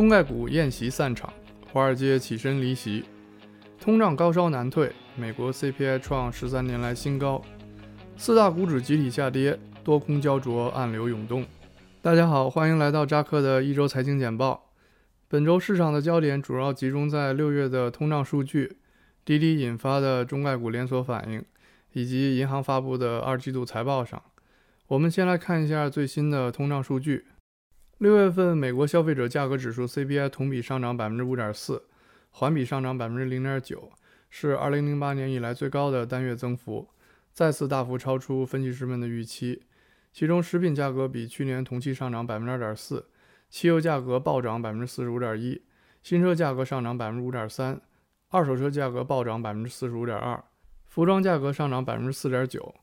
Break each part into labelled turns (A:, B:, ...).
A: 中概股宴席散场，华尔街起身离席，通胀高烧难退，美国 CPI 创十三年来新高，四大股指集体下跌，多空焦灼，暗流涌动。大家好，欢迎来到扎克的一周财经简报。本周市场的焦点主要集中在六月的通胀数据、滴滴引发的中概股连锁反应，以及银行发布的二季度财报上。我们先来看一下最新的通胀数据。六月份美国消费者价格指数 CPI 同比上涨百分之五点四，环比上涨百分之零点九，是二零零八年以来最高的单月增幅，再次大幅超出分析师们的预期。其中，食品价格比去年同期上涨百分之二点四，汽油价格暴涨百分之四十五点一，新车价格上涨百分之五点三，二手车价格暴涨百分之四十五点二，服装价格上涨百分之四点九，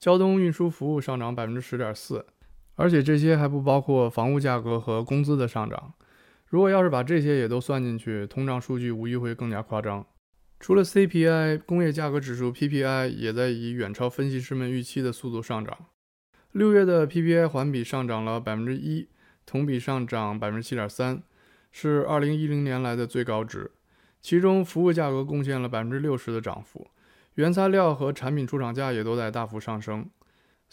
A: 交通运输服务上涨百分之十点四。而且这些还不包括房屋价格和工资的上涨。如果要是把这些也都算进去，通胀数据无疑会更加夸张。除了 CPI，工业价格指数 PPI 也在以远超分析师们预期的速度上涨。六月的 PPI 环比上涨了百分之一，同比上涨百分之七点三，是二零一零年来的最高值。其中服务价格贡献了百分之六十的涨幅，原材料和产品出厂价也都在大幅上升。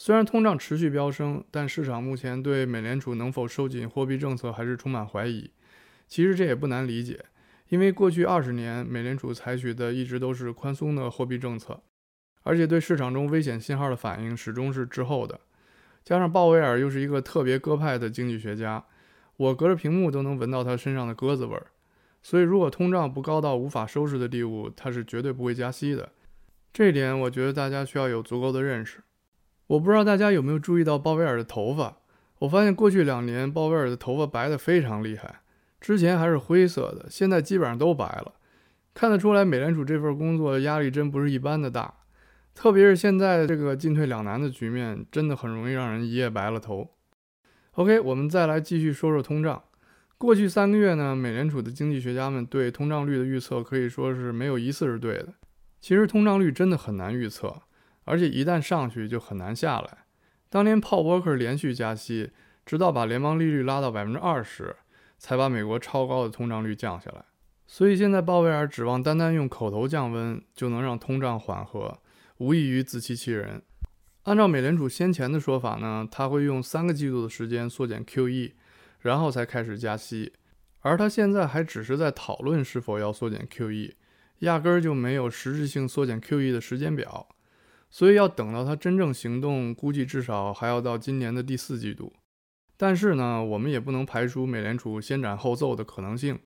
A: 虽然通胀持续飙升，但市场目前对美联储能否收紧货币政策还是充满怀疑。其实这也不难理解，因为过去二十年美联储采取的一直都是宽松的货币政策，而且对市场中危险信号的反应始终是滞后的。加上鲍威尔又是一个特别鸽派的经济学家，我隔着屏幕都能闻到他身上的鸽子味儿。所以如果通胀不高到无法收拾的地步，他是绝对不会加息的。这一点我觉得大家需要有足够的认识。我不知道大家有没有注意到鲍威尔的头发？我发现过去两年鲍威尔的头发白得非常厉害，之前还是灰色的，现在基本上都白了。看得出来，美联储这份工作压力真不是一般的大，特别是现在这个进退两难的局面，真的很容易让人一夜白了头。OK，我们再来继续说说通胀。过去三个月呢，美联储的经济学家们对通胀率的预测可以说是没有一次是对的。其实通胀率真的很难预测。而且一旦上去就很难下来。当年鲍沃克连续加息，直到把联邦利率拉到百分之二十，才把美国超高的通胀率降下来。所以现在鲍威尔指望单单用口头降温就能让通胀缓和，无异于自欺欺人。按照美联储先前的说法呢，他会用三个季度的时间缩减 QE，然后才开始加息。而他现在还只是在讨论是否要缩减 QE，压根儿就没有实质性缩减 QE 的时间表。所以要等到他真正行动，估计至少还要到今年的第四季度。但是呢，我们也不能排除美联储先斩后奏的可能性，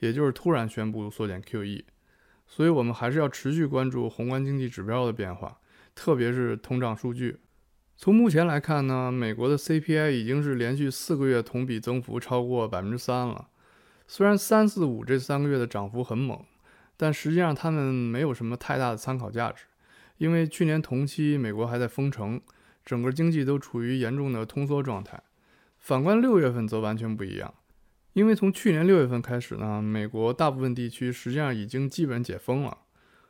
A: 也就是突然宣布缩减 QE。所以我们还是要持续关注宏观经济指标的变化，特别是通胀数据。从目前来看呢，美国的 CPI 已经是连续四个月同比增幅超过百分之三了。虽然三四五这三个月的涨幅很猛，但实际上它们没有什么太大的参考价值。因为去年同期美国还在封城，整个经济都处于严重的通缩状态。反观六月份则完全不一样，因为从去年六月份开始呢，美国大部分地区实际上已经基本解封了，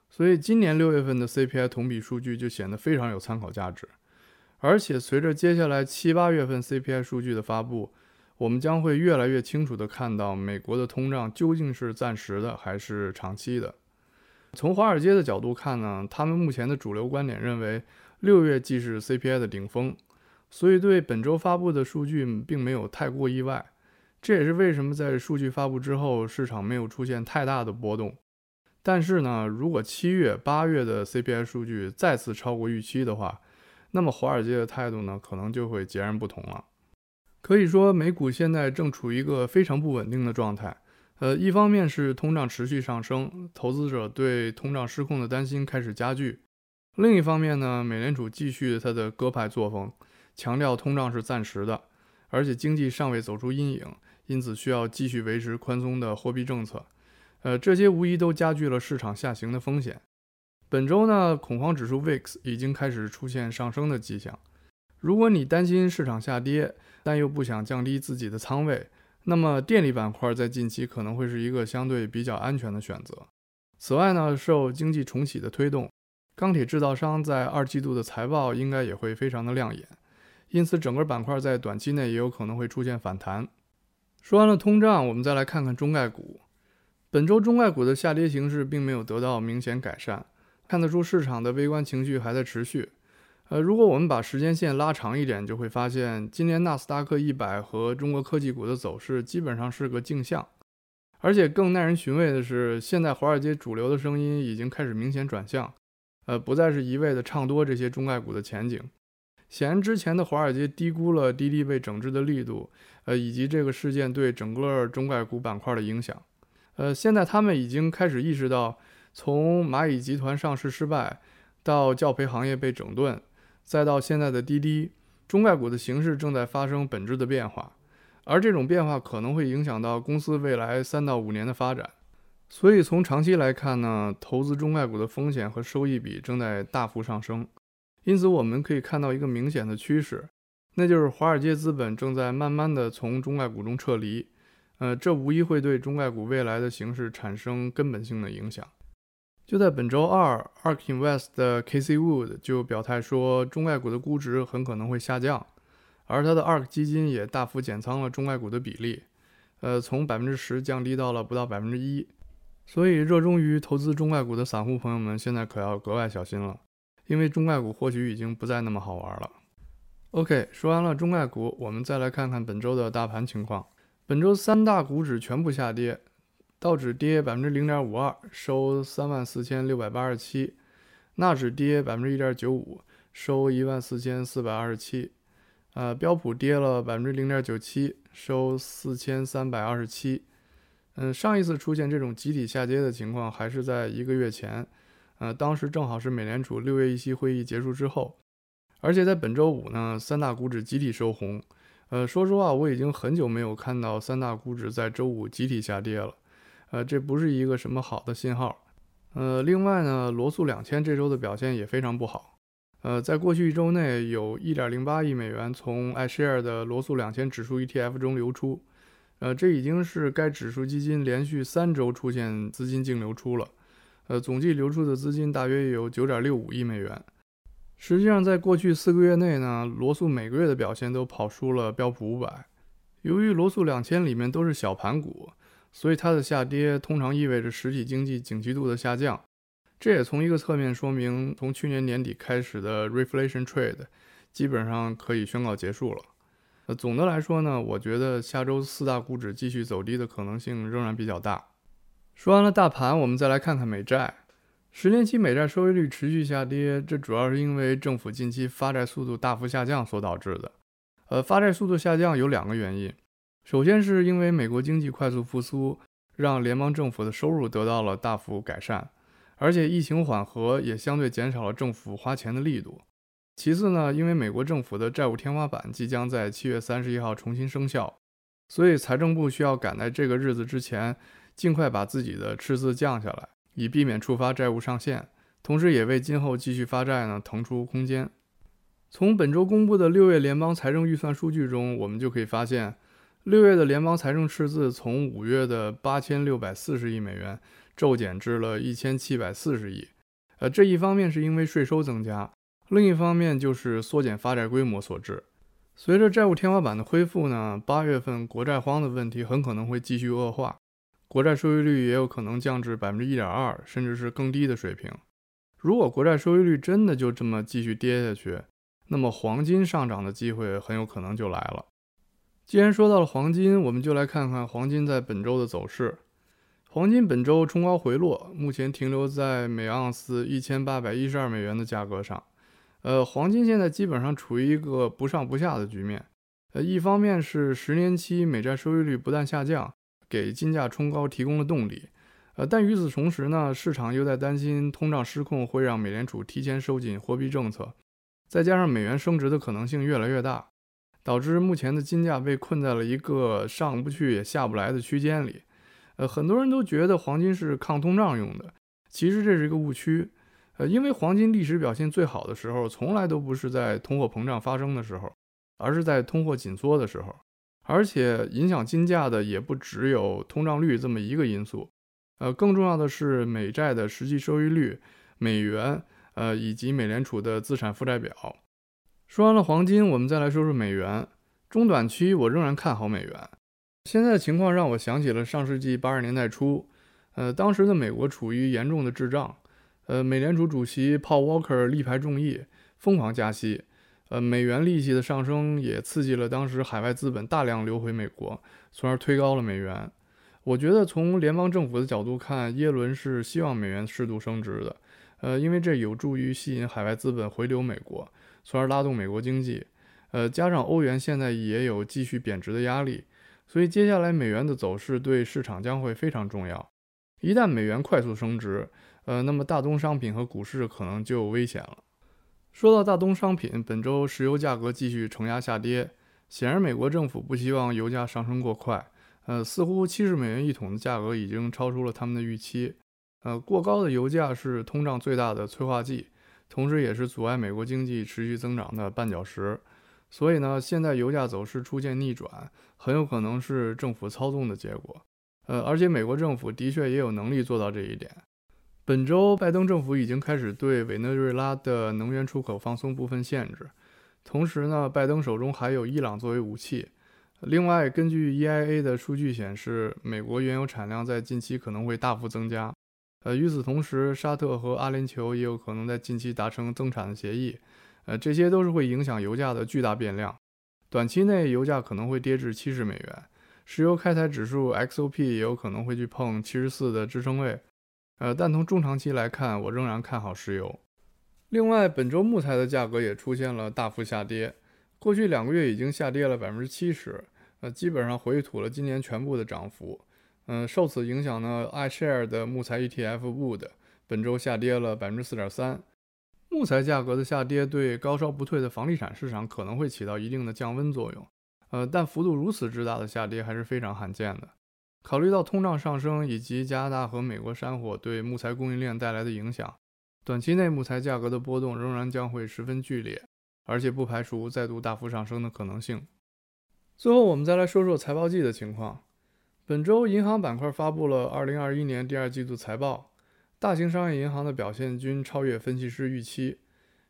A: 所以今年六月份的 CPI 同比数据就显得非常有参考价值。而且随着接下来七八月份 CPI 数据的发布，我们将会越来越清楚地看到美国的通胀究竟是暂时的还是长期的。从华尔街的角度看呢，他们目前的主流观点认为，六月既是 CPI 的顶峰，所以对本周发布的数据并没有太过意外。这也是为什么在数据发布之后，市场没有出现太大的波动。但是呢，如果七月、八月的 CPI 数据再次超过预期的话，那么华尔街的态度呢，可能就会截然不同了。可以说，美股现在正处于一个非常不稳定的状态。呃，一方面是通胀持续上升，投资者对通胀失控的担心开始加剧；另一方面呢，美联储继续它的鸽派作风，强调通胀是暂时的，而且经济尚未走出阴影，因此需要继续维持宽松的货币政策。呃，这些无疑都加剧了市场下行的风险。本周呢，恐慌指数 VIX 已经开始出现上升的迹象。如果你担心市场下跌，但又不想降低自己的仓位，那么电力板块在近期可能会是一个相对比较安全的选择。此外呢，受经济重启的推动，钢铁制造商在二季度的财报应该也会非常的亮眼，因此整个板块在短期内也有可能会出现反弹。说完了通胀，我们再来看看中概股。本周中概股的下跌形势并没有得到明显改善，看得出市场的微观情绪还在持续。呃，如果我们把时间线拉长一点，就会发现今年纳斯达克一百和中国科技股的走势基本上是个镜像。而且更耐人寻味的是，现在华尔街主流的声音已经开始明显转向，呃，不再是一味的唱多这些中概股的前景。显然，之前的华尔街低估了滴滴被整治的力度，呃，以及这个事件对整个中概股板块的影响。呃，现在他们已经开始意识到，从蚂蚁集团上市失败，到教培行业被整顿，再到现在的滴滴，中概股的形势正在发生本质的变化，而这种变化可能会影响到公司未来三到五年的发展。所以从长期来看呢，投资中概股的风险和收益比正在大幅上升。因此，我们可以看到一个明显的趋势，那就是华尔街资本正在慢慢的从中概股中撤离。呃，这无疑会对中概股未来的形势产生根本性的影响。就在本周二，Ark Invest 的 Casey Wood 就表态说，中概股的估值很可能会下降，而他的 Ark 基金也大幅减仓了中概股的比例，呃，从百分之十降低到了不到百分之一。所以，热衷于投资中概股的散户朋友们现在可要格外小心了，因为中概股或许已经不再那么好玩了。OK，说完了中概股，我们再来看看本周的大盘情况。本周三大股指全部下跌，道指跌百分之零点五二，收三万四千六百八十七；纳指跌百分之一点九五，收一万四千四百二十七；呃，标普跌了百分之零点九七，收四千三百二十七。嗯，上一次出现这种集体下跌的情况还是在一个月前，呃，当时正好是美联储六月议息会议结束之后，而且在本周五呢，三大股指集体收红。呃，说实话，我已经很久没有看到三大股指在周五集体下跌了，呃，这不是一个什么好的信号。呃，另外呢，罗素两千这周的表现也非常不好。呃，在过去一周内，有1.08亿美元从 iShare 的罗素两千指数 ETF 中流出，呃，这已经是该指数基金连续三周出现资金净流出了。呃，总计流出的资金大约有9.65亿美元。实际上，在过去四个月内呢，罗素每个月的表现都跑输了标普五百。由于罗素两千里面都是小盘股，所以它的下跌通常意味着实体经济景气度的下降。这也从一个侧面说明，从去年年底开始的 reflation trade 基本上可以宣告结束了。呃，总的来说呢，我觉得下周四大股指继续走低的可能性仍然比较大。说完了大盘，我们再来看看美债。十年期美债收益率持续下跌，这主要是因为政府近期发债速度大幅下降所导致的。呃，发债速度下降有两个原因，首先是因为美国经济快速复苏，让联邦政府的收入得到了大幅改善，而且疫情缓和也相对减少了政府花钱的力度。其次呢，因为美国政府的债务天花板即将在七月三十一号重新生效，所以财政部需要赶在这个日子之前，尽快把自己的赤字降下来。以避免触发债务上限，同时也为今后继续发债呢腾出空间。从本周公布的六月联邦财政预算数据中，我们就可以发现，六月的联邦财政赤字从五月的八千六百四十亿美元骤减至了一千七百四十亿。呃，这一方面是因为税收增加，另一方面就是缩减发债规模所致。随着债务天花板的恢复呢，八月份国债荒的问题很可能会继续恶化。国债收益率也有可能降至百分之一点二，甚至是更低的水平。如果国债收益率真的就这么继续跌下去，那么黄金上涨的机会很有可能就来了。既然说到了黄金，我们就来看看黄金在本周的走势。黄金本周冲高回落，目前停留在每盎司一千八百一十二美元的价格上。呃，黄金现在基本上处于一个不上不下的局面。呃，一方面是十年期美债收益率不断下降。给金价冲高提供了动力，呃，但与此同时呢，市场又在担心通胀失控会让美联储提前收紧货币政策，再加上美元升值的可能性越来越大，导致目前的金价被困在了一个上不去也下不来的区间里。呃，很多人都觉得黄金是抗通胀用的，其实这是一个误区。呃，因为黄金历史表现最好的时候，从来都不是在通货膨胀发生的时候，而是在通货紧缩的时候。而且影响金价的也不只有通胀率这么一个因素，呃，更重要的是美债的实际收益率、美元，呃，以及美联储的资产负债表。说完了黄金，我们再来说说美元。中短期我仍然看好美元。现在的情况让我想起了上世纪八十年代初，呃，当时的美国处于严重的滞胀，呃，美联储主席 Paul Walker 力排众议，疯狂加息，呃，美元利息的上升也刺激了当时海外资本大量流回美国，从而推高了美元。我觉得从联邦政府的角度看，耶伦是希望美元适度升值的，呃，因为这有助于吸引海外资本回流美国，从而拉动美国经济。呃，加上欧元现在也有继续贬值的压力，所以接下来美元的走势对市场将会非常重要。一旦美元快速升值，呃，那么大宗商品和股市可能就危险了。说到大宗商品，本周石油价格继续承压下跌，显然美国政府不希望油价上升过快。呃，似乎七十美元一桶的价格已经超出了他们的预期。呃，过高的油价是通胀最大的催化剂，同时也是阻碍美国经济持续增长的绊脚石。所以呢，现在油价走势出现逆转，很有可能是政府操纵的结果。呃，而且美国政府的确也有能力做到这一点。本周，拜登政府已经开始对委内瑞拉的能源出口放松部分限制，同时呢，拜登手中还有伊朗作为武器。另外，根据 EIA 的数据显示，美国原油产量在近期可能会大幅增加。呃，与此同时，沙特和阿联酋也有可能在近期达成增产的协议。呃，这些都是会影响油价的巨大变量。短期内，油价可能会跌至七十美元，石油开采指数 XOP 也有可能会去碰七十四的支撑位。呃，但从中长期来看，我仍然看好石油。另外，本周木材的价格也出现了大幅下跌。过去两个月已经下跌了百分之七十，呃，基本上回吐了今年全部的涨幅。嗯，受此影响呢，iShare 的木材 ETF Wood 本周下跌了百分之四点三。木材价格的下跌对高烧不退的房地产市场可能会起到一定的降温作用，呃，但幅度如此之大的下跌还是非常罕见的。考虑到通胀上升以及加拿大和美国山火对木材供应链带来的影响，短期内木材价格的波动仍然将会十分剧烈。而且不排除再度大幅上升的可能性。最后，我们再来说说财报季的情况。本周，银行板块发布了2021年第二季度财报，大型商业银行的表现均超越分析师预期。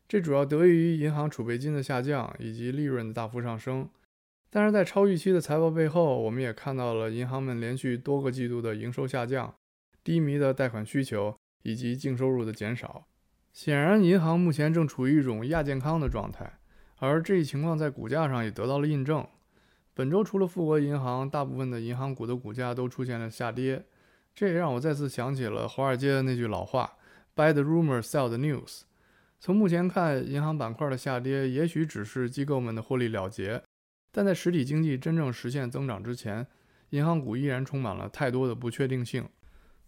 A: 这主要得益于银行储备金的下降以及利润的大幅上升。但是在超预期的财报背后，我们也看到了银行们连续多个季度的营收下降、低迷的贷款需求以及净收入的减少。显然，银行目前正处于一种亚健康的状态，而这一情况在股价上也得到了印证。本周，除了富国银行，大部分的银行股的股价都出现了下跌，这也让我再次想起了华尔街的那句老话：“Buy the rumor, sell the news。”从目前看，银行板块的下跌也许只是机构们的获利了结，但在实体经济真正实现增长之前，银行股依然充满了太多的不确定性。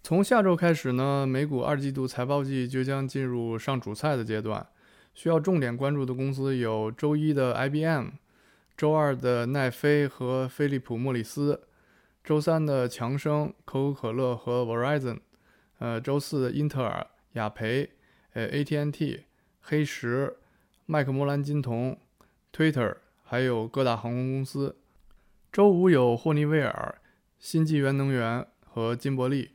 A: 从下周开始呢，美股二季度财报季就将进入上主菜的阶段。需要重点关注的公司有周一的 IBM，周二的奈飞和飞利浦莫里斯，周三的强生、可口可乐和 Verizon，呃，周四的英特尔、雅培、呃 AT&T、黑石、麦克莫兰金铜、Twitter，还有各大航空公司。周五有霍尼韦尔、新纪元能源和金伯利。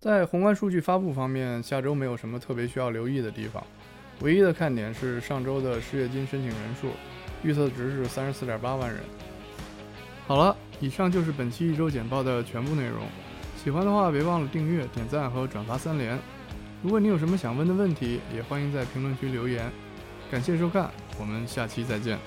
A: 在宏观数据发布方面，下周没有什么特别需要留意的地方。唯一的看点是上周的失业金申请人数，预测值是三十四点八万人。好了，以上就是本期一周简报的全部内容。喜欢的话，别忘了订阅、点赞和转发三连。如果你有什么想问的问题，也欢迎在评论区留言。感谢收看，我们下期再见。